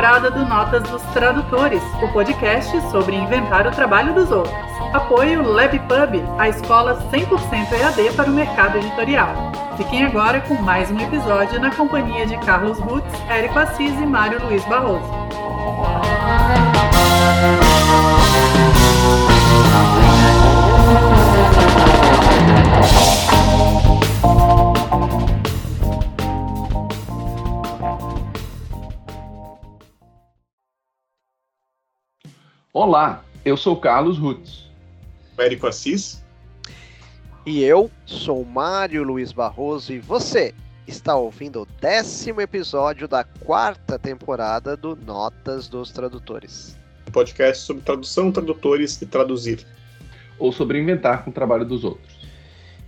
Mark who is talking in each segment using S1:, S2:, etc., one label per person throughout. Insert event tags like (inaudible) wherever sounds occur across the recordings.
S1: temporada do Notas dos Tradutores, o podcast sobre inventar o trabalho dos outros. Apoio LabPub, a escola 100% EAD para o mercado editorial. Fiquem agora com mais um episódio na companhia de Carlos Rutz, Érico Assis e Mário Luiz Barroso.
S2: Olá, eu sou Carlos Rutz.
S3: Érico Assis.
S4: E eu sou Mário Luiz Barroso e você está ouvindo o décimo episódio da quarta temporada do Notas dos Tradutores.
S3: Podcast sobre tradução, tradutores e traduzir.
S2: Ou sobre inventar com o trabalho dos outros.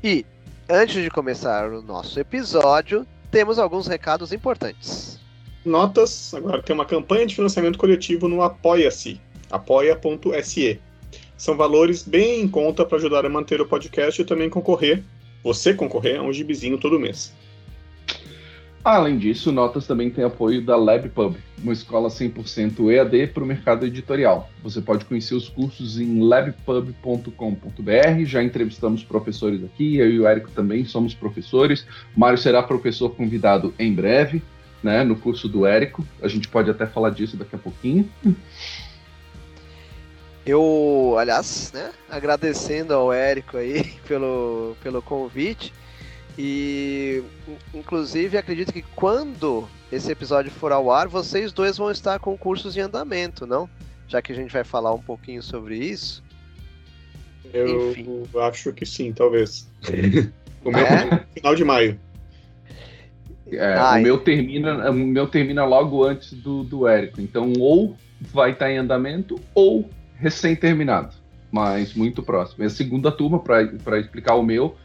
S4: E, antes de começar o nosso episódio, temos alguns recados importantes.
S3: Notas, agora tem uma campanha de financiamento coletivo no Apoia-se, apoia.se. São valores bem em conta para ajudar a manter o podcast e também concorrer, você concorrer a um gibizinho todo mês.
S2: Além disso, Notas também tem apoio da LabPub, uma escola 100% EAD para o mercado editorial. Você pode conhecer os cursos em labpub.com.br. Já entrevistamos professores aqui, eu e o Érico também somos professores. O Mário será professor convidado em breve, né, no curso do Érico. A gente pode até falar disso daqui a pouquinho.
S4: Eu, aliás, né, agradecendo ao Érico aí (laughs) pelo, pelo convite. E, inclusive, acredito que quando esse episódio for ao ar, vocês dois vão estar com cursos em andamento, não? Já que a gente vai falar um pouquinho sobre isso.
S3: Eu Enfim. acho que sim, talvez. (laughs) o meu é? final de maio.
S2: É, o meu termina, o meu termina logo antes do, do Érico. Então, ou vai estar em andamento, ou recém-terminado. Mas muito próximo. É a segunda turma, para explicar o meu,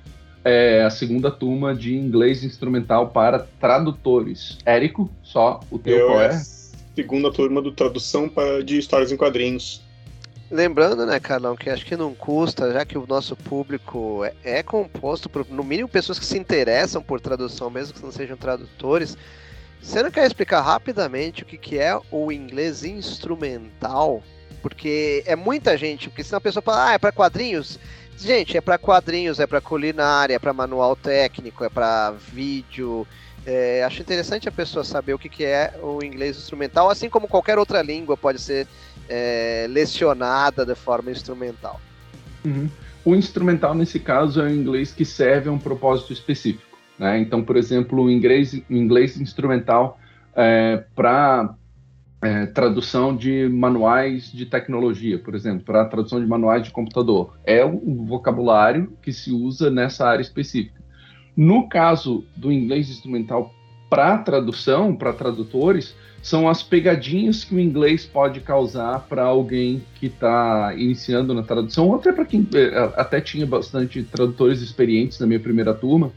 S2: é a segunda turma de inglês instrumental para tradutores. Érico, só o teu
S3: Eu
S2: qual é?
S3: Segunda turma do tradução para, de histórias em quadrinhos.
S4: Lembrando, né, Carlão, que acho que não custa, já que o nosso público é, é composto por, no mínimo, pessoas que se interessam por tradução, mesmo que não sejam tradutores. Você não quer explicar rapidamente o que, que é o inglês instrumental? Porque é muita gente, porque senão a pessoa fala, ah, é para quadrinhos? Gente, é para quadrinhos, é para culinária, é para manual técnico, é para vídeo. É, acho interessante a pessoa saber o que, que é o inglês instrumental, assim como qualquer outra língua pode ser é, lecionada de forma instrumental.
S2: Uhum. O instrumental, nesse caso, é o inglês que serve a um propósito específico. Né? Então, por exemplo, o inglês, o inglês instrumental é, para é, tradução de manuais de tecnologia, por exemplo, para tradução de manuais de computador. É um vocabulário que se usa nessa área específica. No caso do inglês instrumental para tradução, para tradutores, são as pegadinhas que o inglês pode causar para alguém que está iniciando na tradução, ou até para quem é, até tinha bastante tradutores experientes na minha primeira turma,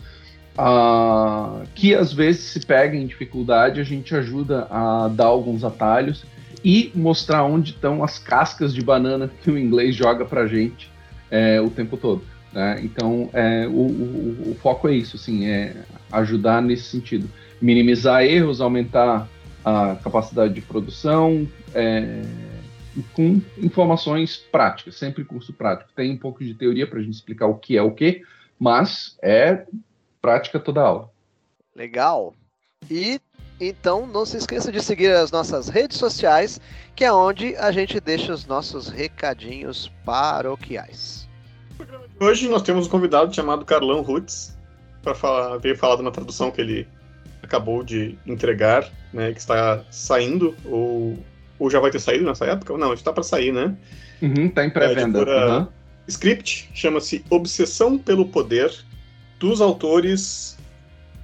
S2: uh, que às vezes se pega em dificuldade, a gente ajuda a dar alguns atalhos e mostrar onde estão as cascas de banana que o inglês joga para a gente é, o tempo todo. Né? Então, é, o, o, o, foco é isso, assim, é ajudar nesse sentido. Minimizar erros, aumentar a capacidade de produção, é, com informações práticas, sempre curso prático. Tem um pouco de teoria para a gente explicar o que é o que, mas é prática toda aula.
S4: Legal. E então não se esqueça de seguir as nossas redes sociais, que é onde a gente deixa os nossos recadinhos paroquiais.
S3: Hoje nós temos um convidado chamado Carlão Rutz para falar, veio falar de uma tradução que ele acabou de entregar, né, que está saindo ou, ou já vai ter saído nessa época? Não, está para sair, né?
S2: Uhum, tá em pré-venda. Uhum.
S3: Script chama-se Obsessão pelo Poder dos autores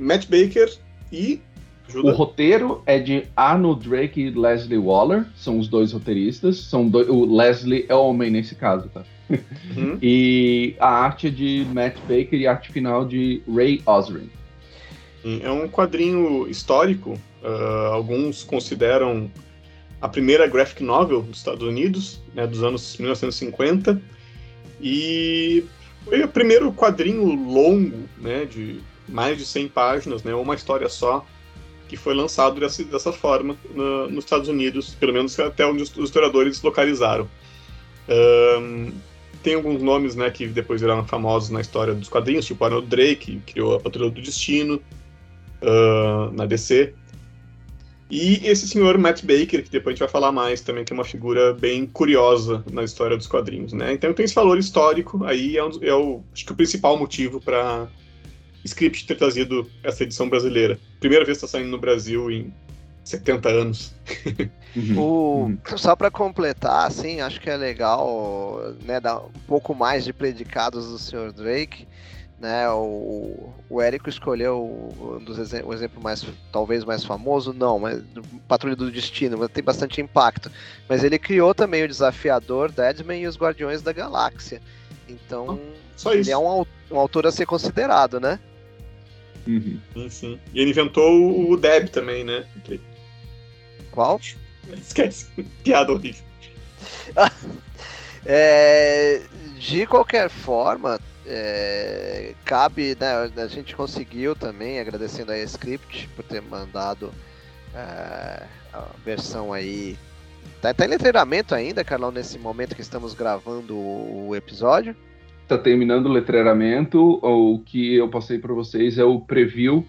S3: Matt Baker e.
S2: Ajuda. O roteiro é de Arnold Drake e Leslie Waller, são os dois roteiristas. São dois, o Leslie é homem nesse caso, tá? Uhum. (laughs) e a arte é de Matt Baker e a arte final de Ray Osrin.
S3: É um quadrinho histórico. Uh, alguns consideram a primeira graphic novel dos Estados Unidos, né, dos anos 1950. E foi o primeiro quadrinho longo, né, de mais de 100 páginas, né, uma história só, que foi lançado dessa, dessa forma no, nos Estados Unidos, pelo menos até onde os, os historiadores localizaram. Um, tem alguns nomes né, que depois viraram famosos na história dos quadrinhos, tipo Arnold Drake, que criou a Patrulha do Destino uh, na DC. E esse senhor Matt Baker, que depois a gente vai falar mais também, que é uma figura bem curiosa na história dos quadrinhos, né? Então tem esse valor histórico aí, é, um, é o, acho que o principal motivo para Script ter trazido essa edição brasileira. Primeira vez que está saindo no Brasil em 70 anos.
S4: Uhum. O, uhum. só para completar, assim, acho que é legal né, dar um pouco mais de predicados do Sr. Drake. Né, o, o Érico escolheu um dos o exemplo mais, talvez mais famoso, não, mas Patrulha do Destino, mas tem bastante impacto. Mas ele criou também o Desafiador, Deadman e os Guardiões da Galáxia. Então, ah, ele é um, um autor a ser considerado, né?
S3: Uhum. Sim, sim. E ele inventou o Deb também, né?
S4: Qual? (laughs)
S3: Esquece. Piada horrível. (laughs)
S4: é, de qualquer forma, é, cabe, né, a gente conseguiu também, agradecendo a Script por ter mandado é, a versão aí. Tá, tá em letreiramento ainda, Carlão, nesse momento que estamos gravando o episódio?
S2: está terminando o letreiramento. O que eu passei para vocês é o preview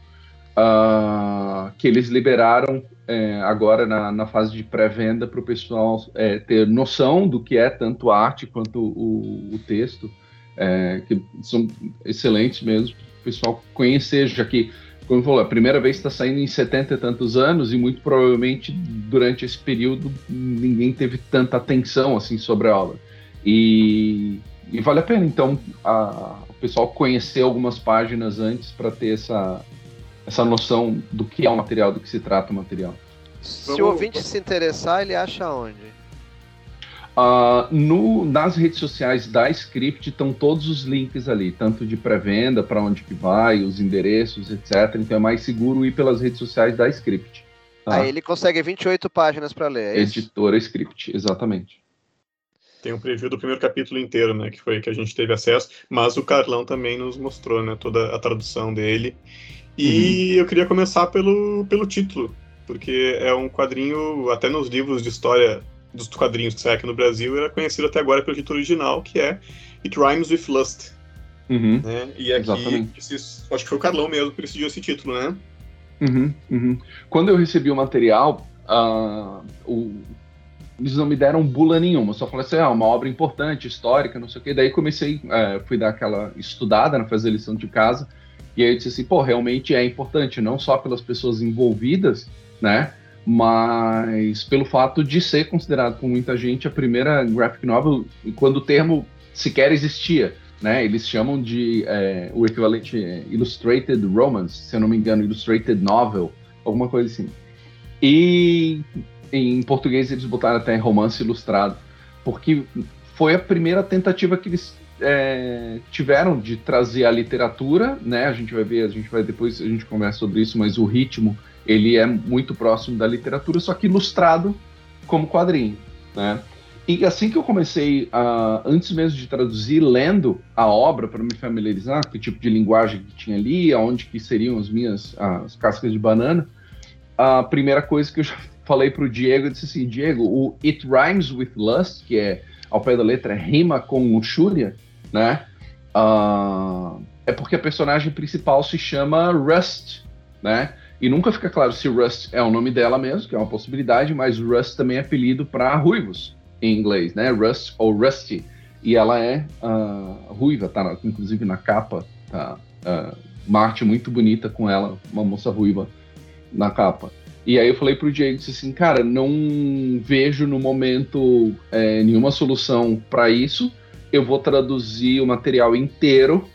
S2: uh, que eles liberaram é, agora na, na, fase de pré-venda para o pessoal é, ter noção do que é tanto a arte quanto o, o texto, é, que são excelentes mesmo, o pessoal conhecer, já que, como falou, a primeira vez está saindo em 70 e tantos anos e muito provavelmente durante esse período ninguém teve tanta atenção assim sobre a obra. E e vale a pena, então, a, o pessoal conhecer algumas páginas antes para ter essa, essa noção do que é o material, do que se trata o material.
S4: Se Vamos... o ouvinte se interessar, ele acha onde?
S2: Uh, no, nas redes sociais da Script estão todos os links ali, tanto de pré-venda, para onde que vai, os endereços, etc. Então é mais seguro ir pelas redes sociais da Script.
S4: Tá? Aí ele consegue 28 páginas para ler.
S2: É Editora Script, exatamente
S3: tem um preview do primeiro capítulo inteiro, né, que foi que a gente teve acesso, mas o Carlão também nos mostrou, né, toda a tradução dele. E uhum. eu queria começar pelo, pelo título, porque é um quadrinho, até nos livros de história dos quadrinhos que aqui no Brasil, era conhecido até agora pelo título original, que é It Rhymes with Lust.
S2: Uhum.
S3: Né? E aqui, esses, acho que foi o Carlão mesmo que decidiu esse título, né?
S2: Uhum, uhum. Quando eu recebi o material, uh, o eles não me deram bula nenhuma, só falaram assim, ah, uma obra importante, histórica, não sei o quê. Daí comecei, é, fui dar aquela estudada, né, fazer lição de casa, e aí eu disse assim, pô, realmente é importante, não só pelas pessoas envolvidas, né, mas pelo fato de ser considerado por muita gente a primeira graphic novel, quando o termo sequer existia, né, eles chamam de é, o equivalente é, illustrated romance, se eu não me engano, illustrated novel, alguma coisa assim. E em português eles botaram até romance ilustrado, porque foi a primeira tentativa que eles é, tiveram de trazer a literatura, né? A gente vai ver, a gente vai depois a gente conversa sobre isso, mas o ritmo ele é muito próximo da literatura, só que ilustrado como quadrinho, né? E assim que eu comecei, a, antes mesmo de traduzir, lendo a obra para me familiarizar com que tipo de linguagem que tinha ali, aonde que seriam as minhas as cascas de banana, a primeira coisa que eu já (laughs) falei pro Diego, eu disse assim, Diego, o It Rhymes with Lust, que é, ao pé da letra, rima com luxúria, né? Uh, é porque a personagem principal se chama Rust, né? E nunca fica claro se Rust é o nome dela mesmo, que é uma possibilidade, mas Rust também é apelido para ruivos em inglês, né? Rust ou Rusty. E ela é uh, ruiva, tá? Inclusive na capa, tá? Uh, uma arte muito bonita com ela, uma moça ruiva na capa. E aí eu falei pro Diego disse assim, cara, não vejo no momento é, nenhuma solução para isso. Eu vou traduzir o material inteiro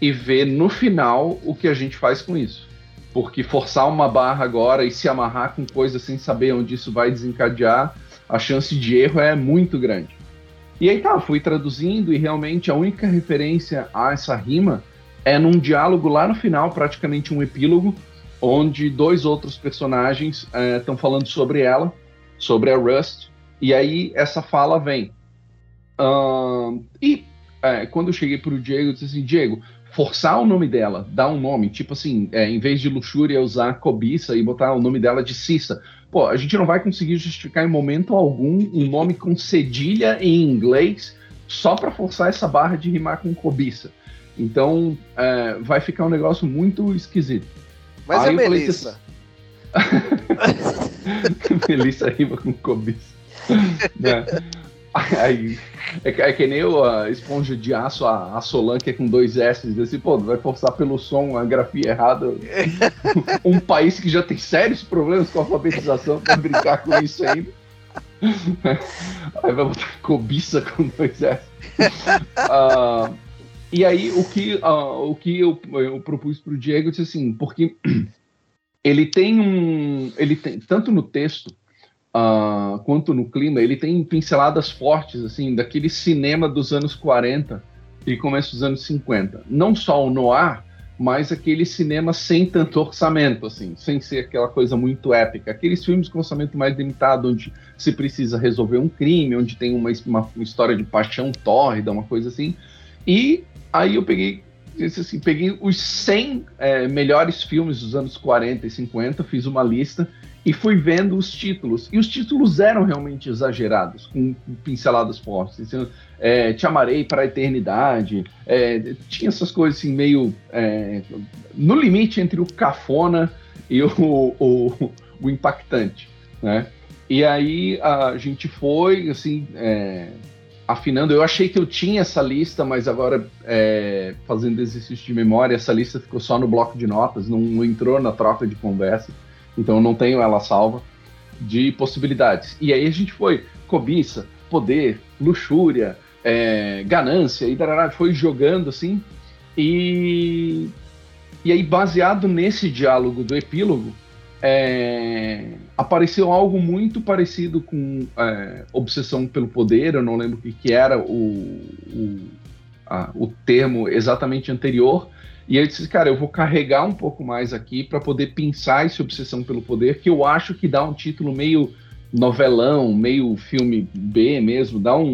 S2: e ver no final o que a gente faz com isso. Porque forçar uma barra agora e se amarrar com coisas sem saber onde isso vai desencadear, a chance de erro é muito grande. E aí tá, fui traduzindo e realmente a única referência a essa rima é num diálogo lá no final, praticamente um epílogo, onde dois outros personagens estão é, falando sobre ela, sobre a Rust, e aí essa fala vem. Uh, e é, quando eu cheguei pro Diego, eu disse assim, Diego, forçar o nome dela, dar um nome, tipo assim, é, em vez de luxúria, usar cobiça e botar o nome dela de Cissa. Pô, a gente não vai conseguir justificar em momento algum um nome com cedilha em inglês só para forçar essa barra de rimar com cobiça. Então, é, vai ficar um negócio muito esquisito.
S4: Mas Aí a Melissa? (laughs)
S2: Melissa rima com cobiça. (laughs) né? (laughs) Aí, é, é, que nem o, a esponja de aço, a, a Solan, que é com dois S, assim, pô, vai forçar pelo som a grafia errada. (laughs) um país que já tem sérios problemas com a alfabetização para brincar com isso ainda. Aí vai botar cobiça com dois S. Uh, e aí, o que, uh, o que eu, eu propus para o Diego, eu disse assim, porque ele tem um. Ele tem, tanto no texto uh, quanto no clima, ele tem pinceladas fortes, assim, daquele cinema dos anos 40 e começo dos anos 50. Não só o noir, mas aquele cinema sem tanto orçamento, assim, sem ser aquela coisa muito épica. Aqueles filmes com orçamento mais limitado, onde se precisa resolver um crime, onde tem uma, uma, uma história de paixão tórrida, uma coisa assim. E aí eu peguei assim, peguei os 100 é, melhores filmes dos anos 40 e 50, fiz uma lista e fui vendo os títulos. E os títulos eram realmente exagerados, com pinceladas fortes. Assim, é, Te amarei para a eternidade. É, tinha essas coisas assim, meio é, no limite entre o cafona e o, o, o, impactante. Né? E aí a gente foi assim é, afinando. Eu achei que eu tinha essa lista, mas agora é, fazendo exercício de memória, essa lista ficou só no bloco de notas, não, não entrou na troca de conversa então eu não tenho ela salva, de possibilidades. E aí a gente foi cobiça, poder, luxúria, é, ganância, e darará, foi jogando assim. E, e aí, baseado nesse diálogo do epílogo, é, apareceu algo muito parecido com é, obsessão pelo poder. Eu não lembro o que, que era o, o, a, o termo exatamente anterior, e eu disse, cara, eu vou carregar um pouco mais aqui para poder pensar esse Obsessão pelo Poder, que eu acho que dá um título meio novelão, meio filme B mesmo, dá um,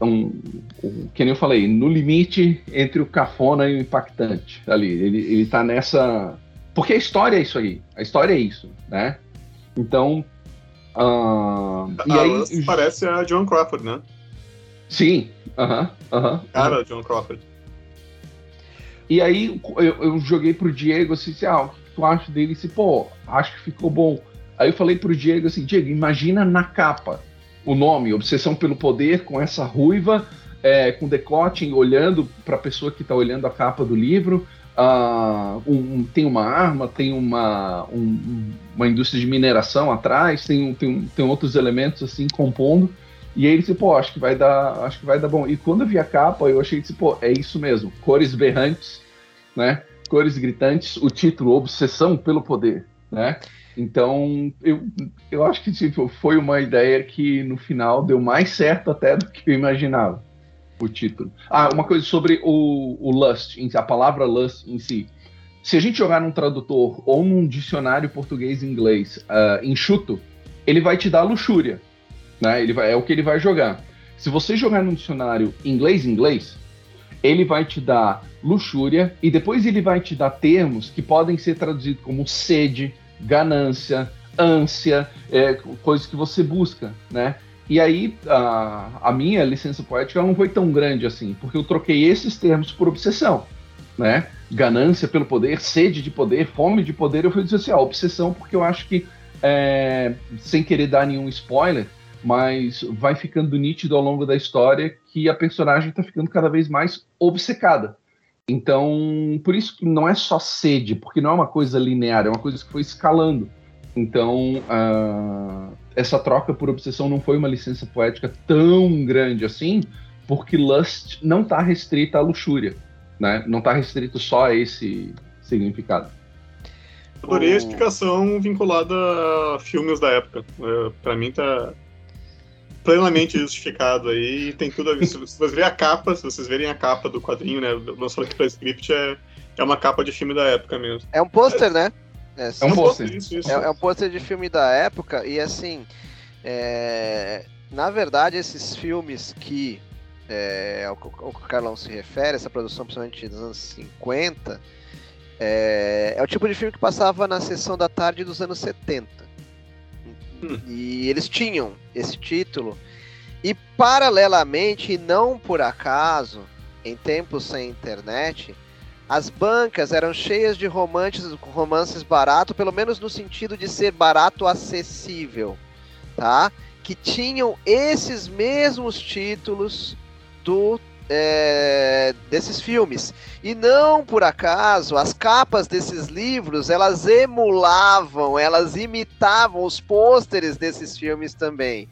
S2: um, um, um que nem eu falei, no limite entre o cafona e o impactante ali. Ele, ele tá nessa. Porque a história é isso aí. A história é isso, né? Então. Uh,
S3: e aí, parece a John Crawford, né?
S2: Sim, aham, uh aham.
S3: -huh, uh -huh, Cara, John Crawford.
S2: E aí eu, eu joguei pro Diego assim, assim ah, o que tu acha dele? Assim, pô, acho que ficou bom. Aí eu falei pro Diego assim, Diego, imagina na capa o nome, Obsessão pelo Poder, com essa ruiva, é, com decote, olhando para a pessoa que está olhando a capa do livro. Uh, um, tem uma arma, tem uma, um, uma indústria de mineração atrás, tem, tem, tem outros elementos assim compondo. E aí ele disse, pô, acho que vai dar, acho que vai dar bom. E quando eu vi a capa, eu achei que, pô, é isso mesmo, cores berrantes, né? Cores gritantes, o título Obsessão pelo Poder, né? Então, eu, eu acho que tipo, foi uma ideia que no final deu mais certo até do que eu imaginava, o título. Ah, uma coisa sobre o, o Lust, a palavra Lust em si. Se a gente jogar num tradutor ou num dicionário português-inglês uh, enxuto, ele vai te dar luxúria. Né? Ele vai, é o que ele vai jogar. Se você jogar no dicionário inglês-inglês, ele vai te dar luxúria e depois ele vai te dar termos que podem ser traduzidos como sede, ganância, ânsia, é, coisas que você busca, né? E aí a, a minha licença poética não foi tão grande assim, porque eu troquei esses termos por obsessão, né? Ganância pelo poder, sede de poder, fome de poder, eu fui dizer assim, ah, obsessão, porque eu acho que, é, sem querer dar nenhum spoiler, mas vai ficando nítido ao longo da história que a personagem está ficando cada vez mais obcecada. Então, por isso que não é só sede, porque não é uma coisa linear, é uma coisa que foi escalando. Então, uh, essa troca por obsessão não foi uma licença poética tão grande assim, porque Lust não está restrita à luxúria, né? Não está restrito só a esse significado.
S3: Adorei a explicação vinculada a filmes da época. É, Para mim tá plenamente justificado aí. Tem tudo a ver. Se vocês verem a capa, se vocês verem a capa do quadrinho, né? Lançou aqui pra script, é, é uma capa de filme da época mesmo.
S4: É um pôster, né?
S2: É, é um pôster.
S4: É, é, um pôster de filme da época, e assim. É... Na verdade, esses filmes que é, ao, que o Carlão se refere, essa produção principalmente dos anos 50, é, é, o tipo de filme que passava na sessão da tarde dos anos 70. Hum. E eles tinham esse título. E paralelamente, e não por acaso, em tempos sem internet, as bancas eram cheias de romances, romances barato, pelo menos no sentido de ser barato acessível, tá? Que tinham esses mesmos títulos do é, desses filmes. E não por acaso, as capas desses livros, elas emulavam, elas imitavam os pôsteres desses filmes também.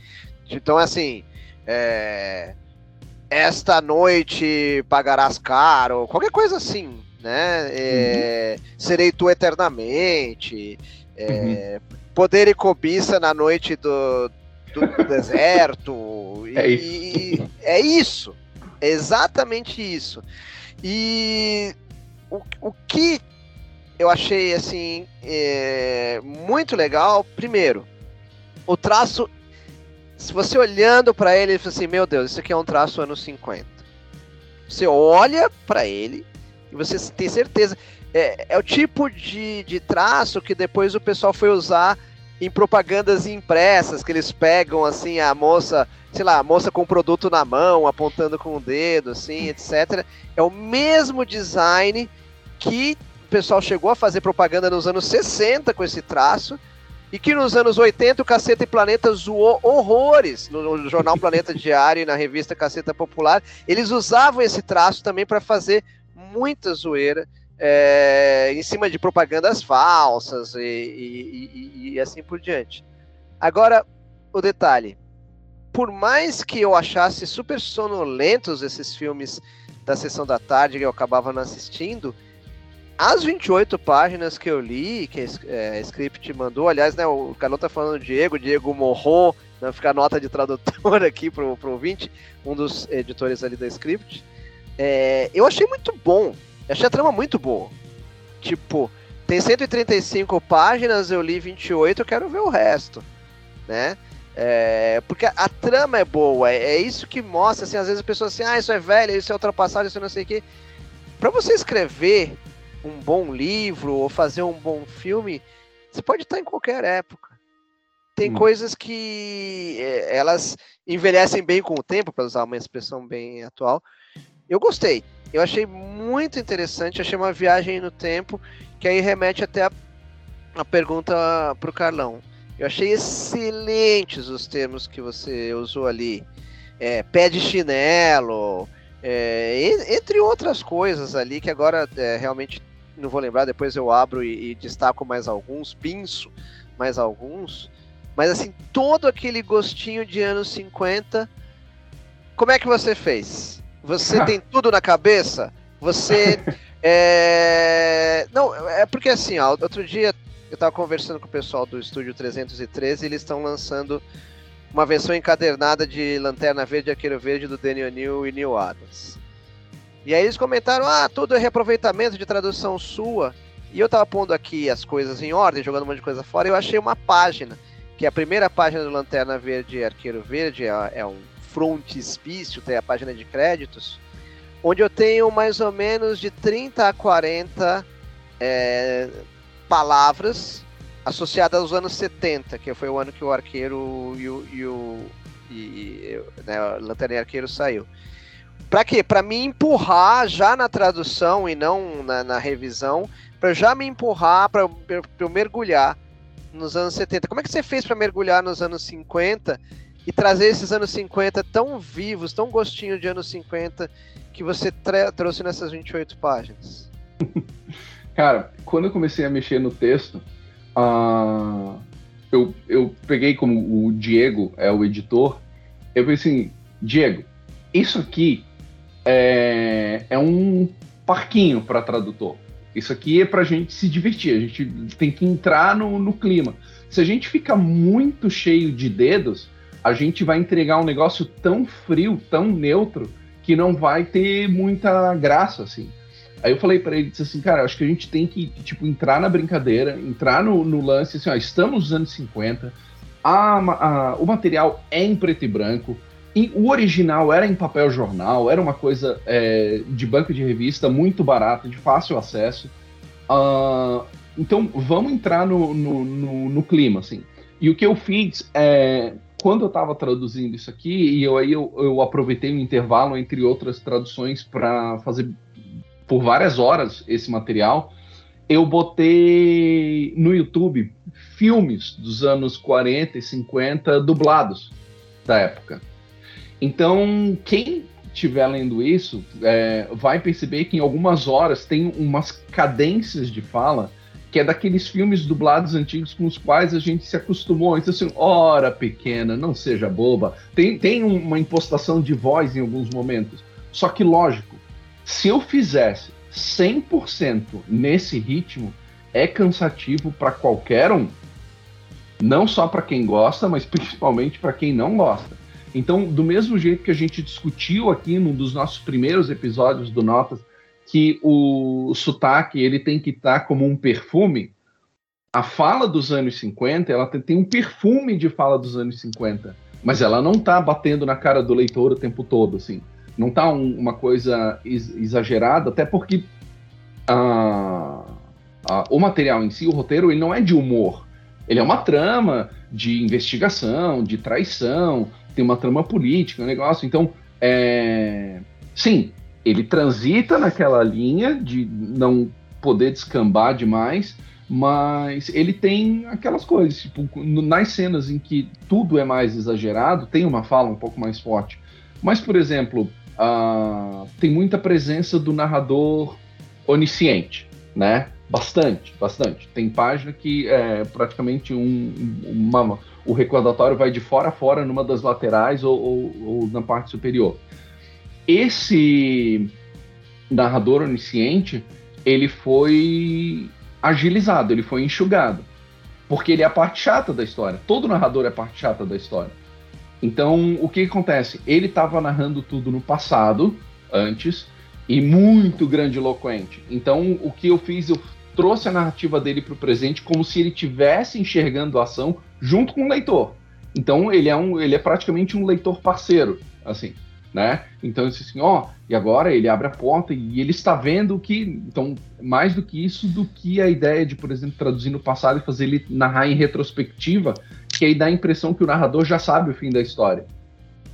S4: Então, assim, é, esta noite pagarás caro, qualquer coisa assim, né? É, uhum. Serei tu eternamente, é, uhum. poder e cobiça na noite do, do deserto. (laughs)
S2: é isso. E,
S4: é isso, é exatamente isso. E o, o que eu achei assim é, muito legal, primeiro, o traço se você olhando para ele, você assim, meu Deus, isso aqui é um traço anos 50. Você olha para ele e você tem certeza. É, é o tipo de, de traço que depois o pessoal foi usar em propagandas impressas, que eles pegam assim a moça, sei lá, a moça com o produto na mão, apontando com o dedo, assim, etc. É o mesmo design que o pessoal chegou a fazer propaganda nos anos 60 com esse traço e que nos anos 80 o Caceta e Planeta zoou horrores no, no jornal Planeta (laughs) Diário e na revista Caceta Popular. Eles usavam esse traço também para fazer muita zoeira é, em cima de propagandas falsas e, e, e, e assim por diante. Agora, o detalhe. Por mais que eu achasse super sonolentos esses filmes da sessão da tarde que eu acabava não assistindo, as 28 páginas que eu li, que é, a Script mandou, aliás, né, o Carlão tá falando do Diego, Diego Morro, né, fica a nota de tradutor (laughs) aqui pro, pro ouvinte, um dos editores ali da Script. É, eu achei muito bom, eu achei a trama muito boa. Tipo, tem 135 páginas, eu li 28, eu quero ver o resto, né? É, porque a, trama é boa, é, é, isso que mostra, assim, às vezes as pessoas assim, ah, isso é velho, isso é ultrapassado, isso não sei o quê. Pra você escrever um bom livro ou fazer um bom filme, você pode estar em qualquer época. Tem hum. coisas que é, elas envelhecem bem com o tempo, para usar uma expressão bem atual. Eu gostei. Eu achei muito interessante, achei uma viagem no tempo, que aí remete até a, a pergunta para o Carlão. Eu achei excelentes os termos que você usou ali. É, pé de chinelo, é, entre outras coisas ali que agora é, realmente não vou lembrar, depois eu abro e, e destaco mais alguns, pinço mais alguns. Mas assim, todo aquele gostinho de anos 50. Como é que você fez? Você tem tudo na cabeça? Você. (laughs) É... Não, é porque assim, ó, outro dia eu tava conversando com o pessoal do Estúdio 313 e eles estão lançando uma versão encadernada de Lanterna Verde e Arqueiro Verde do Daniel New e Neil Adams. E aí eles comentaram: ah, tudo é reaproveitamento de tradução sua. E eu tava pondo aqui as coisas em ordem, jogando um monte de coisa fora, e eu achei uma página, que é a primeira página do Lanterna Verde e Arqueiro Verde, é, é um frontispício, tem a página de créditos, onde eu tenho mais ou menos de 30 a 40 é, palavras associadas aos anos 70, que foi o ano que o Arqueiro e o, e o e, né, Lanterna Arqueiro saiu. Para quê? Para me empurrar já na tradução e não na, na revisão, para já me empurrar para eu mergulhar nos anos 70. Como é que você fez para mergulhar nos anos 50 e trazer esses anos 50 tão vivos, tão gostinho de anos 50 que você trouxe nessas 28 páginas? (laughs)
S2: Cara, quando eu comecei a mexer no texto, uh, eu, eu peguei como o Diego é o editor, eu pensei assim, Diego, isso aqui é, é um parquinho para tradutor. Isso aqui é para a gente se divertir, a gente tem que entrar no, no clima. Se a gente ficar muito cheio de dedos, a gente vai entregar um negócio tão frio, tão neutro, que não vai ter muita graça, assim. Aí eu falei para ele, disse assim, cara, acho que a gente tem que, tipo, entrar na brincadeira, entrar no, no lance, assim, ó, estamos nos anos 50, a, a, o material é em preto e branco, o original era em papel jornal, era uma coisa é, de banco de revista muito barata, de fácil acesso. Uh, então vamos entrar no, no, no, no, clima, assim. E o que eu fiz é quando eu estava traduzindo isso aqui e eu aí eu, eu aproveitei um intervalo entre outras traduções para fazer por várias horas esse material. Eu botei no YouTube filmes dos anos 40 e 50 dublados da época. Então, quem estiver lendo isso é, vai perceber que em algumas horas tem umas cadências de fala que é daqueles filmes dublados antigos com os quais a gente se acostumou. Então, assim, ora pequena, não seja boba. Tem, tem uma impostação de voz em alguns momentos. Só que, lógico, se eu fizesse 100% nesse ritmo, é cansativo para qualquer um. Não só para quem gosta, mas principalmente para quem não gosta. Então, do mesmo jeito que a gente discutiu aqui num dos nossos primeiros episódios do Notas, que o sotaque ele tem que estar tá como um perfume, a fala dos anos 50, ela tem um perfume de fala dos anos 50, mas ela não está batendo na cara do leitor o tempo todo, assim. Não está um, uma coisa exagerada, até porque a, a, o material em si, o roteiro, ele não é de humor. Ele é uma trama de investigação, de traição, tem uma trama política, um negócio. Então, é... sim, ele transita naquela linha de não poder descambar demais, mas ele tem aquelas coisas, tipo, nas cenas em que tudo é mais exagerado, tem uma fala um pouco mais forte. Mas, por exemplo, uh, tem muita presença do narrador onisciente, né? Bastante, bastante. Tem página que é praticamente um, uma, o recordatório vai de fora a fora numa das laterais ou, ou, ou na parte superior. Esse narrador onisciente, ele foi agilizado, ele foi enxugado. Porque ele é a parte chata da história. Todo narrador é a parte chata da história. Então, o que acontece? Ele estava narrando tudo no passado, antes, e muito grandiloquente. Então, o que eu fiz, eu trouxe a narrativa dele para o presente como se ele tivesse enxergando a ação junto com o leitor. Então ele é um, ele é praticamente um leitor parceiro, assim, né? Então disse assim, ó, e agora ele abre a porta e ele está vendo que, então mais do que isso, do que a ideia de, por exemplo, traduzir no passado e fazer ele narrar em retrospectiva, que aí dá a impressão que o narrador já sabe o fim da história.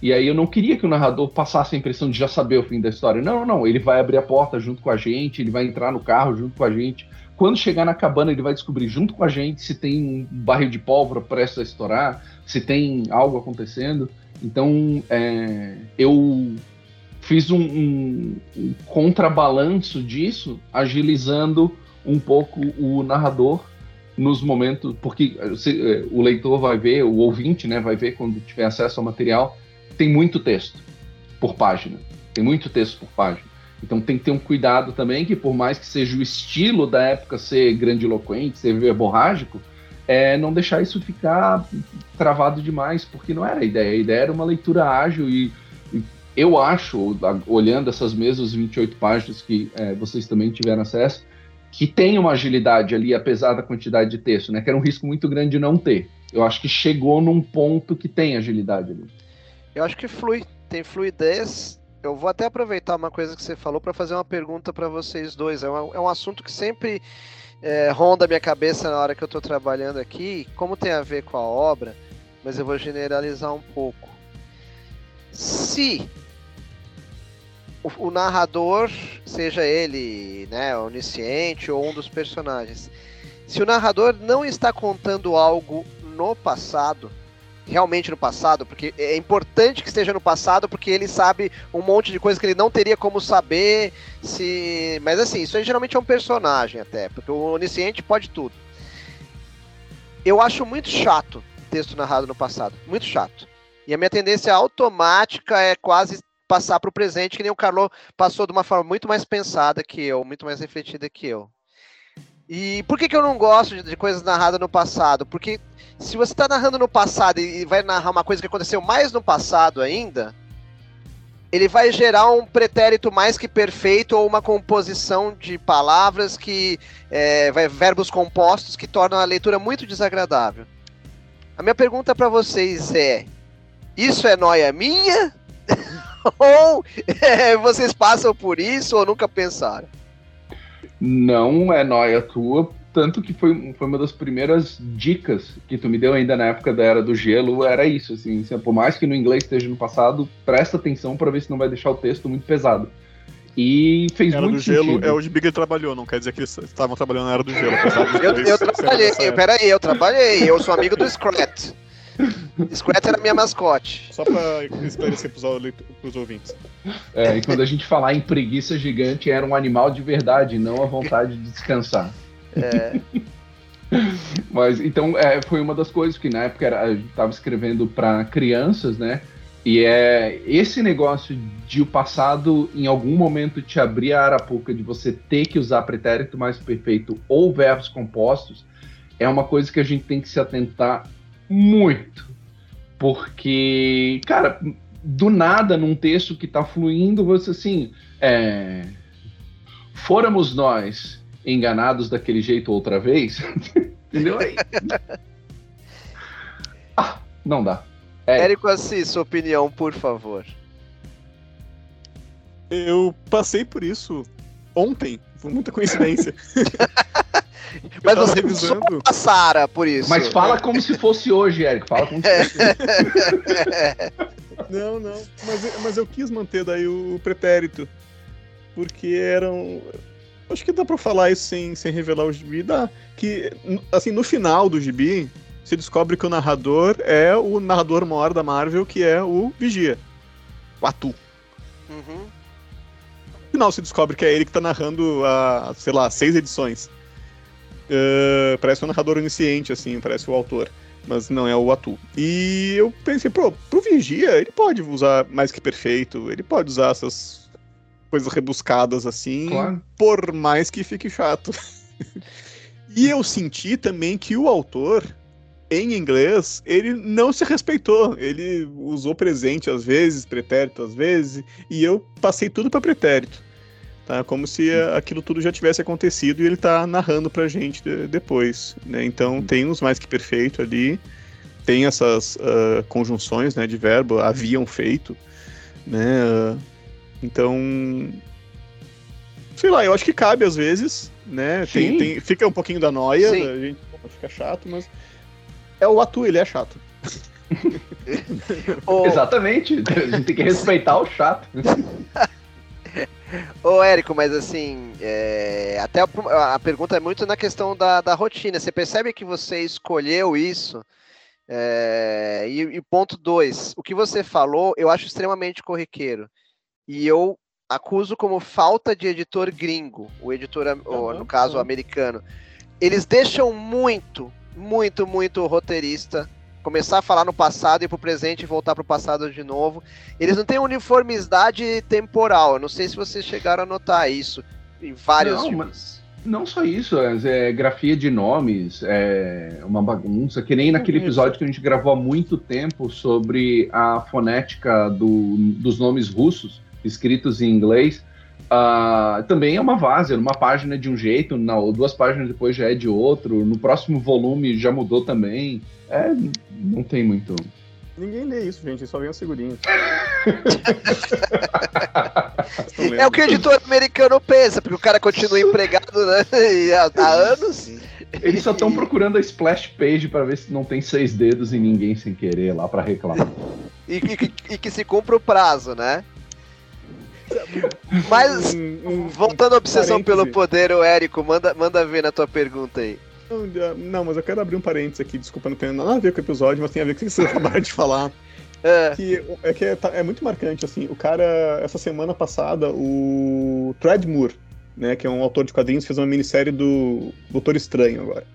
S2: E aí eu não queria que o narrador passasse a impressão de já saber o fim da história. Não, não, ele vai abrir a porta junto com a gente, ele vai entrar no carro junto com a gente, quando chegar na cabana, ele vai descobrir junto com a gente se tem um barril de pólvora prestes a estourar, se tem algo acontecendo. Então, é, eu fiz um, um, um, contrabalanço disso, agilizando um pouco o narrador nos momentos, porque se, é, o leitor vai ver, o ouvinte né, vai ver quando tiver acesso ao material, tem muito texto por página. Tem muito texto por página. Então tem que ter um cuidado também que, por mais que seja o estilo da época ser grandiloquente, ser verborrágico, é não deixar isso ficar travado demais, porque não era a ideia. A ideia era uma leitura ágil e, e eu acho, olhando essas mesmas 28 páginas que é, vocês também tiveram acesso, que tem uma agilidade ali, apesar da quantidade de texto, né? Que era um risco muito grande de não ter. Eu acho que chegou num ponto que tem agilidade ali.
S4: Eu acho que flui, tem fluidez eu vou até aproveitar uma coisa que você falou para fazer uma pergunta para vocês dois. É um, é um assunto que sempre é, ronda minha cabeça na hora que eu estou trabalhando aqui, como tem a ver com a obra, mas eu vou generalizar um pouco. Se o, o narrador, seja ele né, onisciente ou um dos personagens, se o narrador não está contando algo no passado, realmente no passado, porque é importante que esteja no passado, porque ele sabe um monte de coisa que ele não teria como saber se. Mas assim, isso aí geralmente é um personagem até, porque o onisciente pode tudo. Eu acho muito chato texto narrado no passado, muito chato. E a minha tendência automática é quase passar para o presente, que nem o Carlo passou de uma forma muito mais pensada que eu, muito mais refletida que eu. E por que, que eu não gosto de, de coisas narradas no passado? Porque se você está narrando no passado e vai narrar uma coisa que aconteceu mais no passado ainda, ele vai gerar um pretérito mais que perfeito ou uma composição de palavras que é, vai, verbos compostos que tornam a leitura muito desagradável. A minha pergunta para vocês é: isso é noia minha? (laughs) ou (laughs) é, vocês passam por isso ou nunca pensaram?
S2: Não é noia tua, tanto que foi, foi uma das primeiras dicas que tu me deu ainda na época da Era do Gelo, era isso, assim, por mais que no inglês esteja no passado, presta atenção para ver se não vai deixar o texto muito pesado. E fez
S3: Era
S2: muito
S3: do Gelo
S2: sentido.
S3: é onde Big trabalhou, não quer dizer que eles estavam trabalhando na Era do Gelo.
S4: Eu, eu trabalhei, peraí, eu trabalhei, eu sou amigo do Scrat. Scrat era minha mascote.
S3: Só pra esclarecer pros, pros ouvintes.
S2: É, e quando a gente falar em preguiça gigante, era um animal de verdade, não a vontade de descansar.
S4: É, (laughs)
S2: Mas então é, foi uma das coisas que na época era, a gente estava escrevendo para crianças, né? E é esse negócio de o passado em algum momento te abrir a arapuca de você ter que usar pretérito mais perfeito ou verbos compostos é uma coisa que a gente tem que se atentar muito. Porque, cara, do nada num texto que tá fluindo, você assim, é, fôramos nós enganados daquele jeito outra vez, (laughs) entendeu? Aí, (laughs) ah, não dá. É,
S4: Érico Assis, sua opinião, por favor.
S3: Eu passei por isso ontem, foi muita coincidência. (laughs)
S4: Mas você
S3: revisando.
S4: só passara por isso.
S2: mas fala como se fosse hoje, Érico. Fala como se fosse hoje. (laughs)
S3: Não, não. Mas, eu- mas eu quis manter daí o pretérito. Porque eram. Acho que dá pra falar isso sem, sem revelar o gibi. Dá. Que, assim, no final do gibi, se descobre que o narrador é o narrador maior da Marvel, que é o Vigia. O Atu.
S4: Uhum.
S3: No final se descobre que é ele que tá narrando a, sei lá, seis edições. Eh, parece um narrador onisciente, assim, parece o autor. Mas não é o Atu. E eu pensei, pô, pro Vigia, ele pode usar mais que perfeito, ele pode usar essas coisas rebuscadas assim,
S2: Claro.
S3: por mais que fique chato. (laughs) e eu senti também que o autor, em inglês, ele não se respeitou. Ele usou presente às vezes, pretérito às vezes, e eu passei tudo para pretérito. Tá? Como se eh, aquilo tudo já tivesse acontecido e ele tá narrando pra gente de- depois. Né? Então tem uns mais que perfeito ali, tem essas ah, conjunções né, de verbo, haviam feito. Né? então. Sei lá, eu acho que cabe às vezes, né? Tem, tem- fica um pouquinho da noia,
S4: Sim.
S3: a gente fica chato, mas. É o Atu, ele é chato. (laughs) (laughs)
S4: Ô,
S2: Exatamente. A gente tem que respeitar o chato. (laughs)
S4: ô, Érico, mas assim, é, até a, a pergunta é muito na questão da, da rotina. Você percebe que você escolheu isso? É, e, e ponto dois, o que você falou, eu acho extremamente corriqueiro. E eu acuso como falta de editor gringo, o editor, am- o-
S3: Aham,
S4: no caso, americano. Eles deixam muito, muito, muito o roteirista começar a falar no passado e pro presente e voltar pro passado de novo. Eles não têm uniformidade temporal. Eu não sei se vocês chegaram a notar isso em vários
S2: Não,
S4: filmes.
S2: Não só isso, é, é grafia de nomes, é uma bagunça, que nem naquele episódio que a gente gravou há muito tempo sobre a fonética do- dos nomes russos, escritos em inglês. Ah, também é uma várzea, numa página de um jeito, na, duas páginas depois já é de outro, no próximo volume já mudou também. É, não tem muito.
S3: Ninguém lê isso, gente, só vem as figurinhas.
S4: É o que o editor americano pensa, porque o cara continua (laughs) empregado né, e há, há anos.
S2: Eles só estão procurando a splash page para ver se não tem seis dedos em ninguém sem querer lá para reclamar.
S4: E, e- e que se cumpra o prazo, né? Mas,
S3: Um- um-
S4: voltando à obsessão pelo poder, o Érico, manda, manda ver na tua pergunta aí.
S3: Não, mas eu quero abrir um parênteses aqui, desculpa, não tem nada a ver com o episódio, mas tem a ver com o que você (laughs) acabaram de falar.
S4: Ah,
S3: Que é, que é, tá- é muito marcante, assim. O cara, essa semana passada, o Thread Moore, né, que é um autor de quadrinhos, fez uma minissérie do Doutor Estranho agora.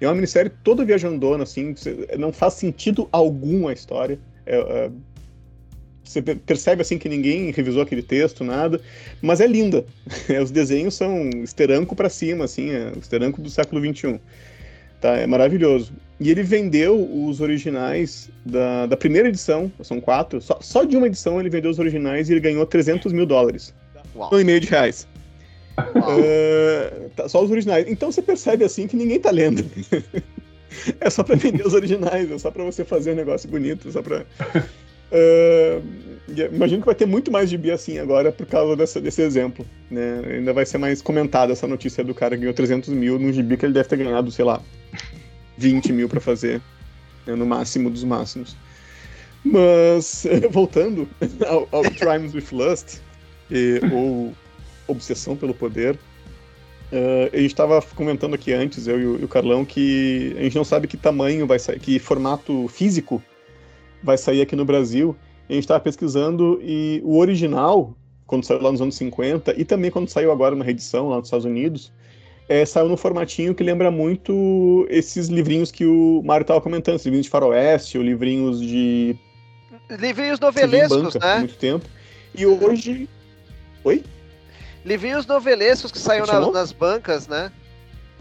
S3: E é uma minissérie toda viajandona, assim, não faz sentido algum a história. É, é, você per- percebe, assim, que ninguém revisou aquele texto, nada, mas é linda. (laughs) Os desenhos são esteranco pra cima, assim, é esteranco do século XXI. Tá, é maravilhoso. E ele vendeu os originais da, da primeira edição, são quatro, só, só de uma edição ele vendeu os originais e ele ganhou 300 mil dólares.
S4: uau,
S3: Um e meio de reais. Ah, tá, só os originais. Então você percebe assim que ninguém tá lendo. (laughs) é só pra vender os originais, é só pra você fazer um negócio bonito, só pra. Uh, imagino que vai ter muito mais gibi assim agora por causa dessa, desse exemplo. Né? Ainda vai ser mais comentada essa notícia do cara que ganhou 300 mil num gibi que ele deve ter ganhado, sei lá, 20 mil para fazer, né? no máximo dos máximos. Mas, (laughs) voltando ao, ao Crimes with Lust, e, ou Obsessão pelo Poder, uh, a gente estava comentando aqui antes, eu e o, e o Carlão, que a gente não sabe que tamanho vai sair, que formato físico vai sair aqui no Brasil. A gente estava pesquisando e o original, quando saiu lá nos anos 50, e também quando saiu agora na reedição lá nos Estados Unidos, é, saiu num formatinho que lembra muito esses livrinhos que o Mário estava comentando, esses livrinhos de faroeste, ou livrinhos de...
S4: Livrinhos novelescos, né?
S3: muito tempo. E hoje... Oi?
S4: Livrinhos novelescos que saíram na, nas bancas, né?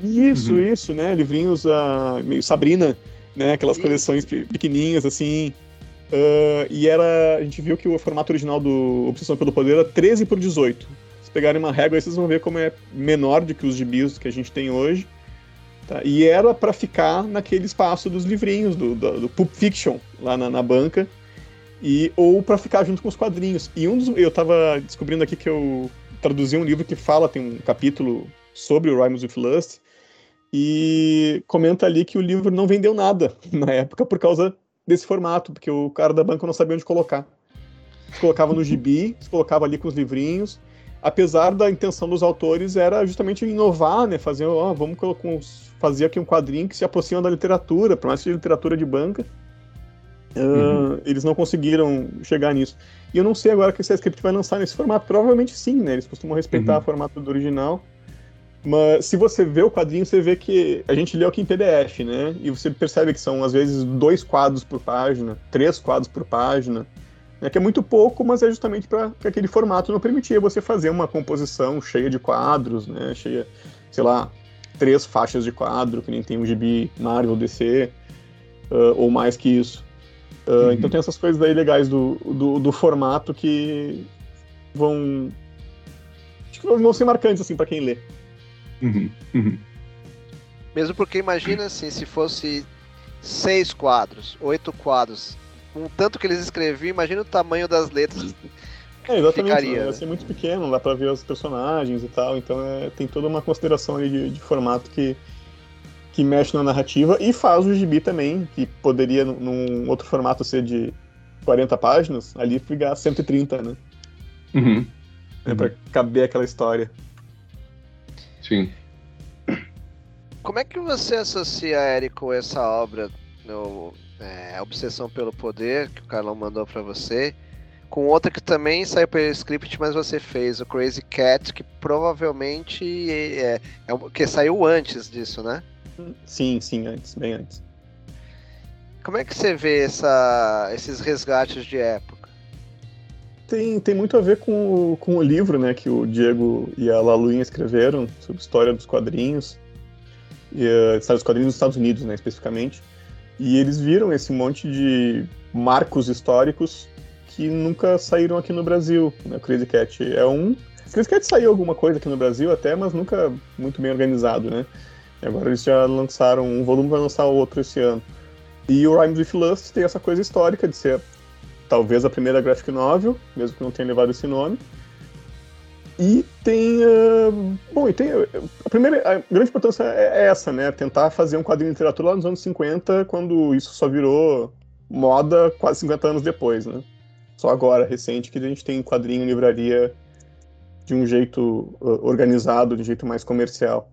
S3: Isso, uhum. isso, né? Livrinhos uh, meio Sabrina, né? Aquelas isso. coleções pequenininhas, assim. Uh, e era. A gente viu que o formato original do Obsessão pelo Poder era 13 por 18. Se pegarem uma régua aí, vocês vão ver como é menor do que os gibis que a gente tem hoje. Tá? E era para ficar naquele espaço dos livrinhos, do, do, do Pulp Fiction, lá na, na banca. E, ou para ficar junto com os quadrinhos. E um dos. Eu tava descobrindo aqui que eu traduzi um livro que fala, tem um capítulo sobre o Rhymes with Lust. E comenta ali que o livro não vendeu nada (laughs) na época por causa desse formato, porque o cara da banca não sabia onde colocar. Se colocava no gibi, se (laughs) colocava ali com os livrinhos, apesar da intenção dos autores era justamente inovar, né, fazer, ó, vamos fazer aqui um quadrinho que se aproxima da literatura, por mais que seja literatura de banca, uhum. uh, eles não conseguiram chegar nisso. E eu não sei agora que esse script vai lançar nesse formato, provavelmente sim, né, eles costumam respeitar uhum. o formato do original, mas se você vê o quadrinho, você vê que a gente leu aqui em PDF, né? E você percebe que são, às vezes, dois quadros por página, três quadros por página. Né? Que é muito pouco, mas é justamente para que aquele formato não permitia você fazer uma composição cheia de quadros, né? Cheia, sei lá, três faixas de quadro, que nem tem um gibi Marvel DC, uh, ou mais que isso. Uh, uhum. Então tem essas coisas aí legais do, do, do formato que vão. Acho que vão ser marcantes, assim, para quem lê.
S2: Uhum, uhum.
S4: Mesmo porque imagina assim, se fosse seis quadros, oito quadros, com um tanto que eles escreviam, imagina o tamanho das letras.
S3: É, exatamente, ficaria, vai ser muito pequeno, dá pra ver os personagens e tal, então é, tem toda uma consideração ali de, de, formato que, que mexe na narrativa e faz o gibi também, que poderia num outro formato ser de 40 páginas, ali ficar 130, né?
S2: Uhum.
S3: É, pra caber aquela história.
S2: Sim.
S4: Como é que você associa, Érico, essa obra, no, é, Obsessão pelo Poder, que o Carlão mandou para você, com outra que também saiu pelo script, mas você fez, o Crazy Cat, que provavelmente é, é, que saiu antes disso, né?
S3: Sim, sim, antes, bem antes.
S4: Como é que você vê essa, esses resgates de época?
S3: Tem, tem muito a ver com o, com o livro né, que o Diego e a Laluinha escreveram sobre história dos quadrinhos, e, uh, dos quadrinhos dos Estados Unidos, né, especificamente. E eles viram esse monte de marcos históricos que nunca saíram aqui no Brasil. Né? O Crazy Cat é um. O Crazy Cat saiu alguma coisa aqui no Brasil até, mas nunca muito bem organizado, né? E agora eles já lançaram um volume, vai lançar outro esse ano. E o Rhymes with Lust tem essa coisa histórica de ser talvez a primeira graphic novel, mesmo que não tenha levado esse nome. E tem. Uh, bom, e tem. A primeira. A grande importância é, é essa, né? Tentar fazer um quadrinho de literatura lá nos anos 50, quando isso só virou moda quase 50 anos depois, né? Só agora, recente, que a gente tem quadrinho em livraria de um jeito uh, organizado, de um jeito mais comercial.